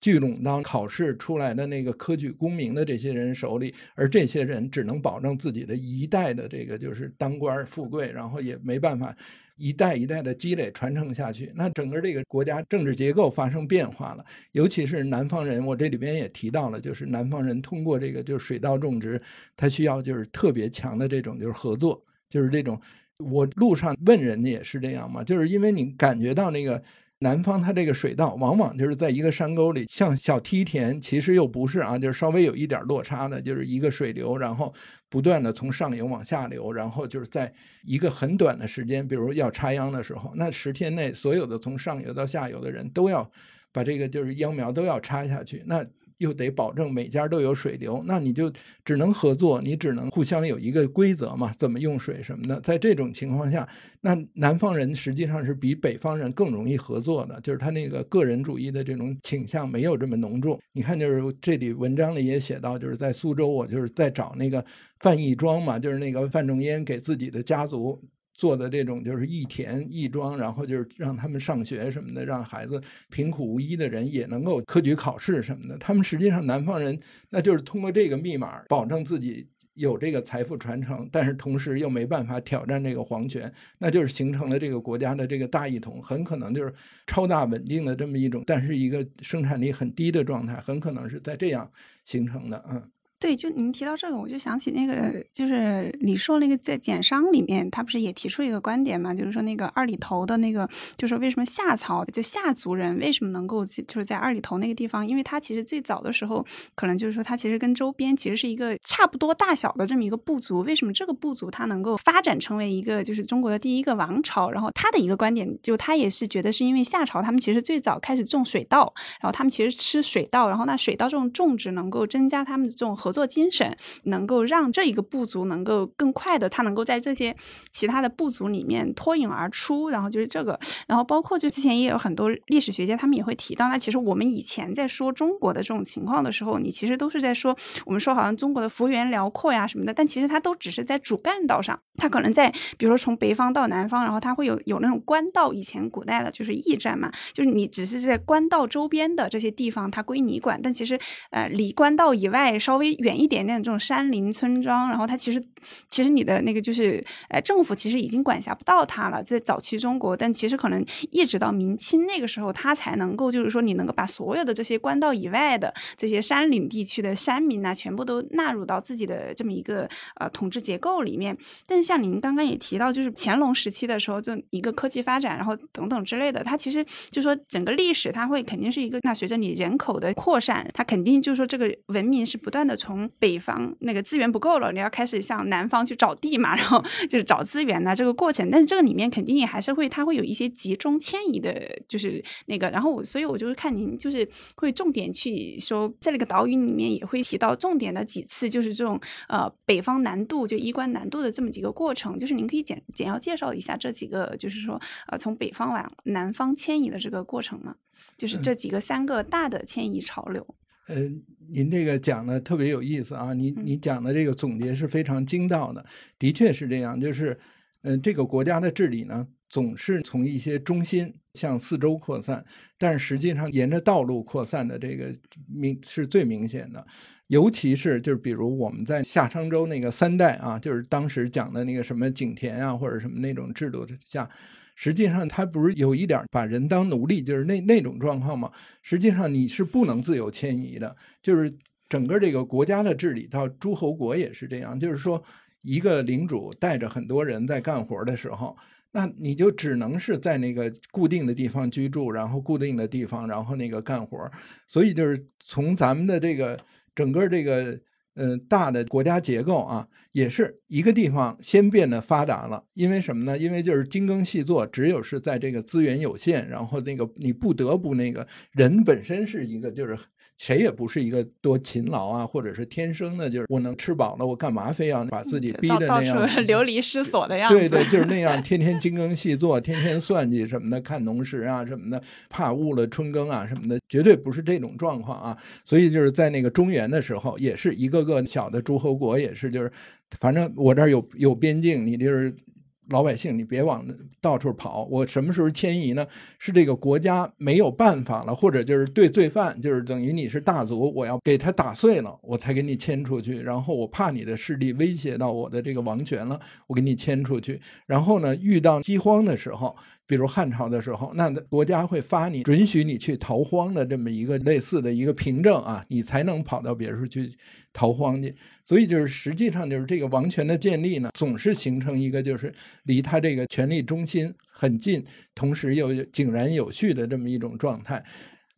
聚拢到考试出来的那个科举功名的这些人手里，而这些人只能保证自己的一代的这个就是当官富贵，然后也没办法。一代一代的积累传承下去，那整个这个国家政治结构发生变化了，尤其是南方人，我这里边也提到了，就是南方人通过这个就是水稻种植，他需要就是特别强的这种就是合作，就是这种我路上问人家也是这样嘛，就是因为你感觉到那个。南方它这个水稻往往就是在一个山沟里，像小梯田，其实又不是啊，就是稍微有一点落差的，就是一个水流，然后不断的从上游往下流，然后就是在一个很短的时间，比如要插秧的时候，那十天内所有的从上游到下游的人都要把这个就是秧苗都要插下去，那。又得保证每家都有水流，那你就只能合作，你只能互相有一个规则嘛，怎么用水什么的。在这种情况下，那南方人实际上是比北方人更容易合作的，就是他那个个人主义的这种倾向没有这么浓重。你看，就是这里文章里也写到，就是在苏州，我就是在找那个范义庄嘛，就是那个范仲淹给自己的家族。做的这种就是义田义庄，然后就是让他们上学什么的，让孩子贫苦无依的人也能够科举考试什么的。他们实际上南方人，那就是通过这个密码保证自己有这个财富传承，但是同时又没办法挑战这个皇权，那就是形成了这个国家的这个大一统，很可能就是超大稳定的这么一种，但是一个生产力很低的状态，很可能是在这样形成的，嗯。对，就您提到这个，我就想起那个，就是李硕那个在简商里面，他不是也提出一个观点嘛，就是说那个二里头的那个，就是为什么夏朝就夏族人为什么能够就是在二里头那个地方，因为他其实最早的时候，可能就是说他其实跟周边其实是一个差不多大小的这么一个部族，为什么这个部族他能够发展成为一个就是中国的第一个王朝？然后他的一个观点，就他也是觉得是因为夏朝他们其实最早开始种水稻，然后他们其实吃水稻，然后那水稻这种种植能够增加他们的这种。合作精神能够让这一个部族能够更快的，他能够在这些其他的部族里面脱颖而出。然后就是这个，然后包括就之前也有很多历史学家，他们也会提到，那其实我们以前在说中国的这种情况的时候，你其实都是在说，我们说好像中国的幅员辽阔呀什么的，但其实它都只是在主干道上，它可能在比如说从北方到南方，然后它会有有那种官道，以前古代的就是驿站嘛，就是你只是在官道周边的这些地方它归你管，但其实呃离官道以外稍微。远一点点的这种山林村庄，然后它其实，其实你的那个就是，呃，政府其实已经管辖不到它了。在早期中国，但其实可能一直到明清那个时候，它才能够就是说，你能够把所有的这些官道以外的这些山岭地区的山民呐，全部都纳入到自己的这么一个呃统治结构里面。但是像您刚刚也提到，就是乾隆时期的时候，就一个科技发展，然后等等之类的，它其实就说整个历史，它会肯定是一个，那随着你人口的扩散，它肯定就是说这个文明是不断的。从北方那个资源不够了，你要开始向南方去找地嘛，[LAUGHS] 然后就是找资源呐，这个过程。但是这个里面肯定也还是会，它会有一些集中迁移的，就是那个。然后我，所以我就是看您就是会重点去说，在那个岛屿里面也会提到重点的几次，就是这种呃北方南渡就衣冠南渡的这么几个过程。就是您可以简简要介绍一下这几个，就是说呃从北方往南方迁移的这个过程吗？就是这几个三个大的迁移潮流。呃，您这个讲的特别有意思啊！你你讲的这个总结是非常精到的，的确是这样。就是，嗯，这个国家的治理呢，总是从一些中心向四周扩散，但是实际上沿着道路扩散的这个明是最明显的。尤其是就是比如我们在夏商周那个三代啊，就是当时讲的那个什么井田啊，或者什么那种制度下。实际上，他不是有一点把人当奴隶，就是那那种状况吗？实际上，你是不能自由迁移的。就是整个这个国家的治理，到诸侯国也是这样。就是说，一个领主带着很多人在干活的时候，那你就只能是在那个固定的地方居住，然后固定的地方，然后那个干活。所以，就是从咱们的这个整个这个。嗯，大的国家结构啊，也是一个地方先变得发达了，因为什么呢？因为就是精耕细作，只有是在这个资源有限，然后那个你不得不那个人本身是一个就是。谁也不是一个多勤劳啊，或者是天生的，就是我能吃饱了，我干嘛非要把自己逼的那样 [LAUGHS] 流离失所的样子？对对，就是那样，[LAUGHS] 天天精耕细作，天天算计什么的，看农时啊什么的，怕误了春耕啊什么的，绝对不是这种状况啊。所以就是在那个中原的时候，也是一个个小的诸侯国，也是就是，反正我这儿有有边境，你就是。老百姓，你别往到处跑。我什么时候迁移呢？是这个国家没有办法了，或者就是对罪犯，就是等于你是大族，我要给他打碎了，我才给你迁出去。然后我怕你的势力威胁到我的这个王权了，我给你迁出去。然后呢，遇到饥荒的时候。比如汉朝的时候，那国家会发你允许你去逃荒的这么一个类似的一个凭证啊，你才能跑到别处去逃荒去。所以就是实际上就是这个王权的建立呢，总是形成一个就是离他这个权力中心很近，同时又井然有序的这么一种状态。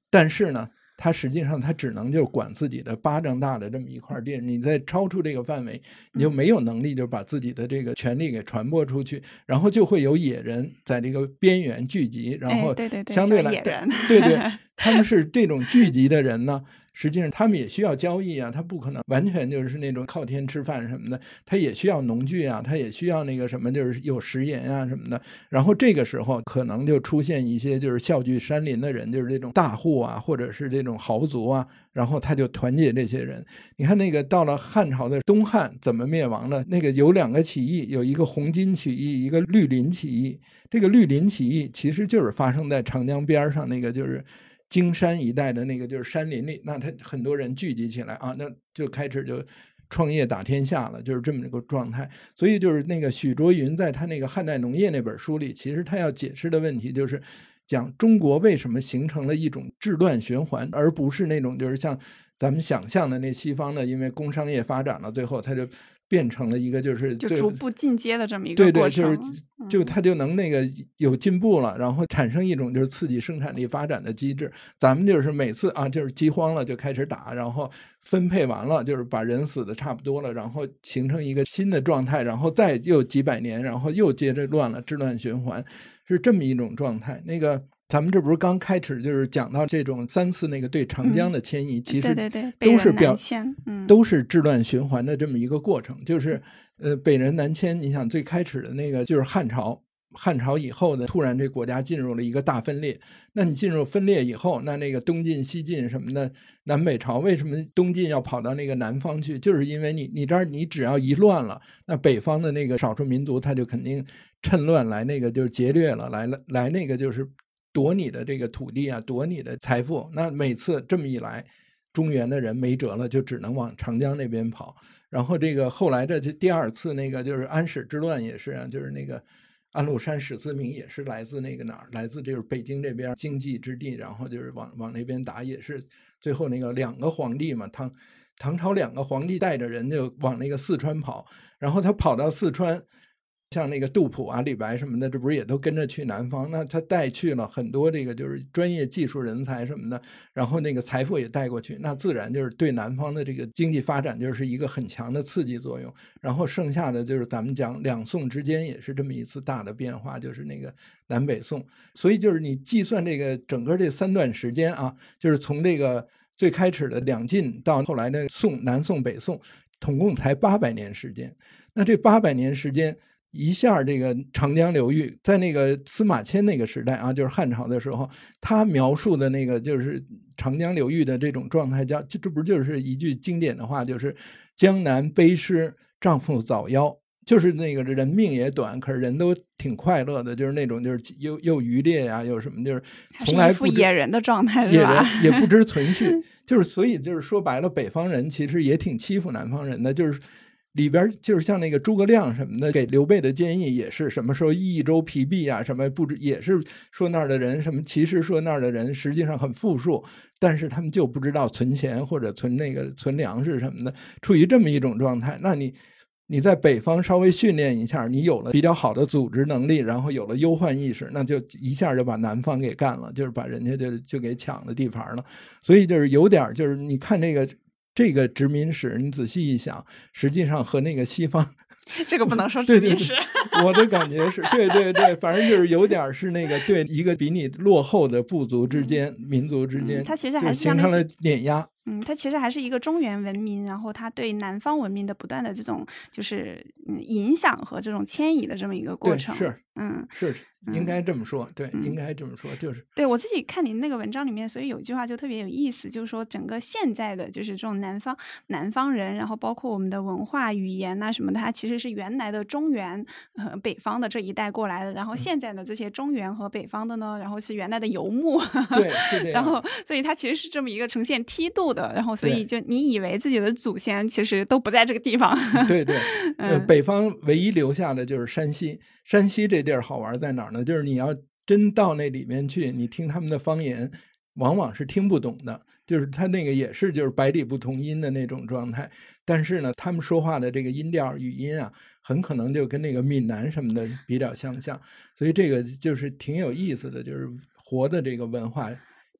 但是呢。他实际上他只能就管自己的巴掌大的这么一块地，你在超出这个范围，你就没有能力就把自己的这个权利给传播出去，然后就会有野人在这个边缘聚集，然后相对来对对，他们是这种聚集的人呢。实际上，他们也需要交易啊，他不可能完全就是那种靠天吃饭什么的，他也需要农具啊，他也需要那个什么，就是有食盐啊什么的。然后这个时候，可能就出现一些就是笑聚山林的人，就是这种大户啊，或者是这种豪族啊，然后他就团结这些人。你看那个到了汉朝的东汉怎么灭亡了？那个有两个起义，有一个红巾起义，一个绿林起义。这个绿林起义其实就是发生在长江边上那个就是。荆山一带的那个就是山林里，那他很多人聚集起来啊，那就开始就创业打天下了，就是这么一个状态。所以就是那个许卓云在他那个汉代农业那本书里，其实他要解释的问题就是讲中国为什么形成了一种治乱循环，而不是那种就是像咱们想象的那西方的，因为工商业发展了，最后他就。变成了一个就是就逐步进阶的这么一个过程，对对，就是就它就能那个有进步了，然后产生一种就是刺激生产力发展的机制。咱们就是每次啊，就是饥荒了就开始打，然后分配完了就是把人死的差不多了，然后形成一个新的状态，然后再又几百年，然后又接着乱了，治乱循环是这么一种状态。那个。咱们这不是刚开始，就是讲到这种三次那个对长江的迁移，其实都是表，都是治乱循环的这么一个过程。就是呃，北人南迁，你想最开始的那个就是汉朝，汉朝以后呢，突然这国家进入了一个大分裂。那你进入分裂以后，那那个东晋、西晋什么的，南北朝为什么东晋要跑到那个南方去？就是因为你你这儿你只要一乱了，那北方的那个少数民族他就肯定趁乱来那个就是劫掠了，来了来那个就是。夺你的这个土地啊，夺你的财富。那每次这么一来，中原的人没辙了，就只能往长江那边跑。然后这个后来的这第二次那个就是安史之乱也是啊，就是那个安禄山史思明也是来自那个哪儿，来自就是北京这边经济之地，然后就是往往那边打，也是最后那个两个皇帝嘛，唐唐朝两个皇帝带着人就往那个四川跑，然后他跑到四川。像那个杜甫啊、李白什么的，这不是也都跟着去南方？那他带去了很多这个就是专业技术人才什么的，然后那个财富也带过去，那自然就是对南方的这个经济发展就是一个很强的刺激作用。然后剩下的就是咱们讲两宋之间也是这么一次大的变化，就是那个南北宋。所以就是你计算这个整个这三段时间啊，就是从这个最开始的两晋到后来的宋、南宋、北宋，总共才八百年时间。那这八百年时间。一下，这个长江流域在那个司马迁那个时代啊，就是汉朝的时候，他描述的那个就是长江流域的这种状态，叫这这不就是一句经典的话，就是“江南悲诗，丈夫早夭”，就是那个人命也短，可是人都挺快乐的，就是那种就是又又渔猎呀，又什么，就是从来不野人的状态，野人也不知存续，[LAUGHS] 就是所以就是说白了，北方人其实也挺欺负南方人的，就是。里边就是像那个诸葛亮什么的，给刘备的建议也是什么时候益州疲弊啊，什么不知也是说那儿的人什么，其实说那儿的人实际上很富庶，但是他们就不知道存钱或者存那个存粮食什么的，处于这么一种状态。那你你在北方稍微训练一下，你有了比较好的组织能力，然后有了忧患意识，那就一下就把南方给干了，就是把人家就就给抢了地盘了。所以就是有点就是你看这个。这个殖民史，你仔细一想，实际上和那个西方，这个不能说殖民史。我的感觉是对对对，反正就是有点是那个对一个比你落后的部族之间、民族之间，它其实还是形成了碾压。嗯，它其实还是一个中原文明，然后它对南方文明的不断的这种就是嗯影响和这种迁移的这么一个过程。是，嗯，是应该这么说，对，应该这么说，就是对我自己看您那个文章里面，所以有一句话就特别有意思，就是说整个现在的就是这种南方南方人，然后包括我们的文化语言呐什么的，它其实是原来的中原和北方的这一带过来的，然后现在的这些中原和北方的呢，然后是原来的游牧，对，[LAUGHS] 然后所以它其实是这么一个呈现梯度的。然后，所以就你以为自己的祖先其实都不在这个地方。对对，[LAUGHS] 呃，北方唯一留下的就是山西。山西这地儿好玩在哪儿呢？就是你要真到那里面去，你听他们的方言，往往是听不懂的。就是他那个也是就是百里不同音的那种状态。但是呢，他们说话的这个音调语音啊，很可能就跟那个闽南什么的比较相像。所以这个就是挺有意思的，就是活的这个文化。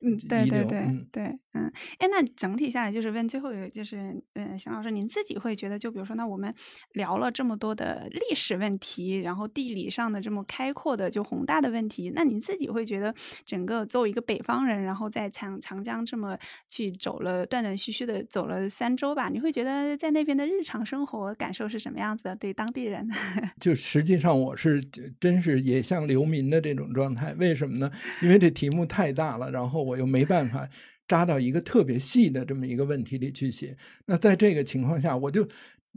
嗯，对对对对，嗯，哎，那整体下来就是问最后一个，就是，嗯，邢老师，您自己会觉得，就比如说，那我们聊了这么多的历史问题，然后地理上的这么开阔的就宏大的问题，那您自己会觉得，整个作为一个北方人，然后在长长江这么去走了断断续续的走了三周吧，你会觉得在那边的日常生活感受是什么样子的？对当地人，[LAUGHS] 就实际上我是真是也像流民的这种状态，为什么呢？因为这题目太大了，然后。我又没办法扎到一个特别细的这么一个问题里去写。那在这个情况下，我就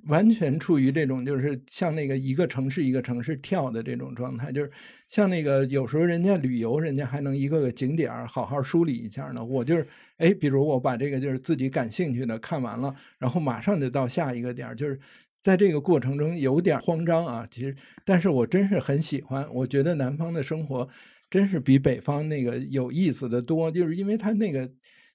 完全处于这种就是像那个一个城市一个城市跳的这种状态，就是像那个有时候人家旅游，人家还能一个个景点好好梳理一下呢。我就是哎，比如我把这个就是自己感兴趣的看完了，然后马上就到下一个点，就是在这个过程中有点慌张啊。其实，但是我真是很喜欢，我觉得南方的生活真是比北方那个有意思的多，就是因为它那个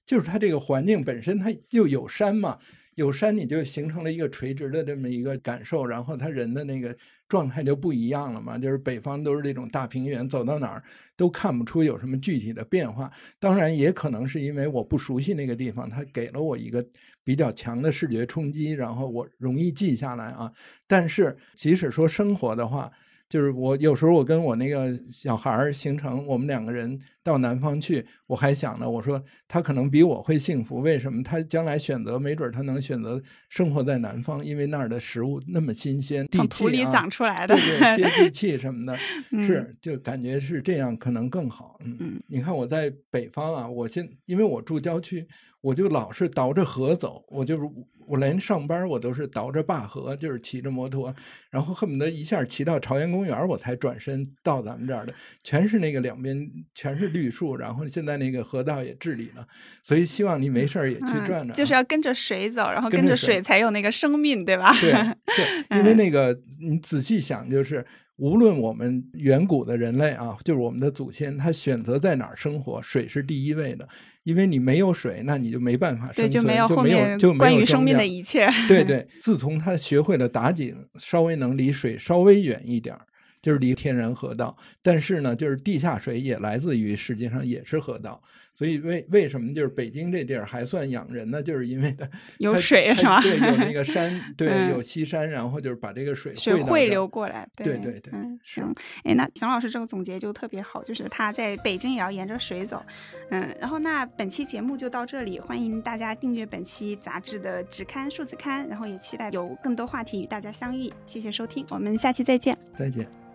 就是它这个环境本身它就有山嘛。有山，你就形成了一个垂直的这么一个感受，然后他人的那个状态就不一样了嘛。就是北方都是这种大平原，走到哪儿都看不出有什么具体的变化。当然，也可能是因为我不熟悉那个地方，它给了我一个比较强的视觉冲击，然后我容易记下来啊。但是，即使说生活的话，就是我有时候我跟我那个小孩儿形成，我们两个人到南方去，我还想呢，我说他可能比我会幸福，为什么？他将来选择，没准他能选择生活在南方，因为那儿的食物那么新鲜，从土里长出来的，对对，接地 [LAUGHS] 气什么的，是就感觉是这样，可能更好。嗯，你看我在北方啊，我现因为我住郊区，我就老是倒着河走，我就是。我连上班我都是倒着坝河，就是骑着摩托，然后恨不得一下骑到朝阳公园，我才转身到咱们这儿的，全是那个两边全是绿树，然后现在那个河道也治理了，所以希望你没事儿也去转转，就是要跟着水走，然后跟着水才有那个生命，对吧？对，[LAUGHS] 对，因为那个你仔细想，就是无论我们远古的人类啊，就是我们的祖先，他选择在哪儿生活，水是第一位的。因为你没有水，那你就没办法生存，就没有后面就关于生命的一切。[LAUGHS] 对对，自从他学会了打井，稍微能离水稍微远一点儿。就是离天然河道，但是呢，就是地下水也来自于，实际上也是河道。所以为为什么就是北京这地儿还算养人呢？就是因为它有水是吧？对，有那个山，[LAUGHS] 对，有西山，然后就是把这个水水汇流过来。对对对，嗯，行。哎，那邢老师这个总结就特别好，就是他在北京也要沿着水走。嗯，然后那本期节目就到这里，欢迎大家订阅本期杂志的纸刊、数字刊，然后也期待有更多话题与大家相遇。谢谢收听，我们下期再见。再见。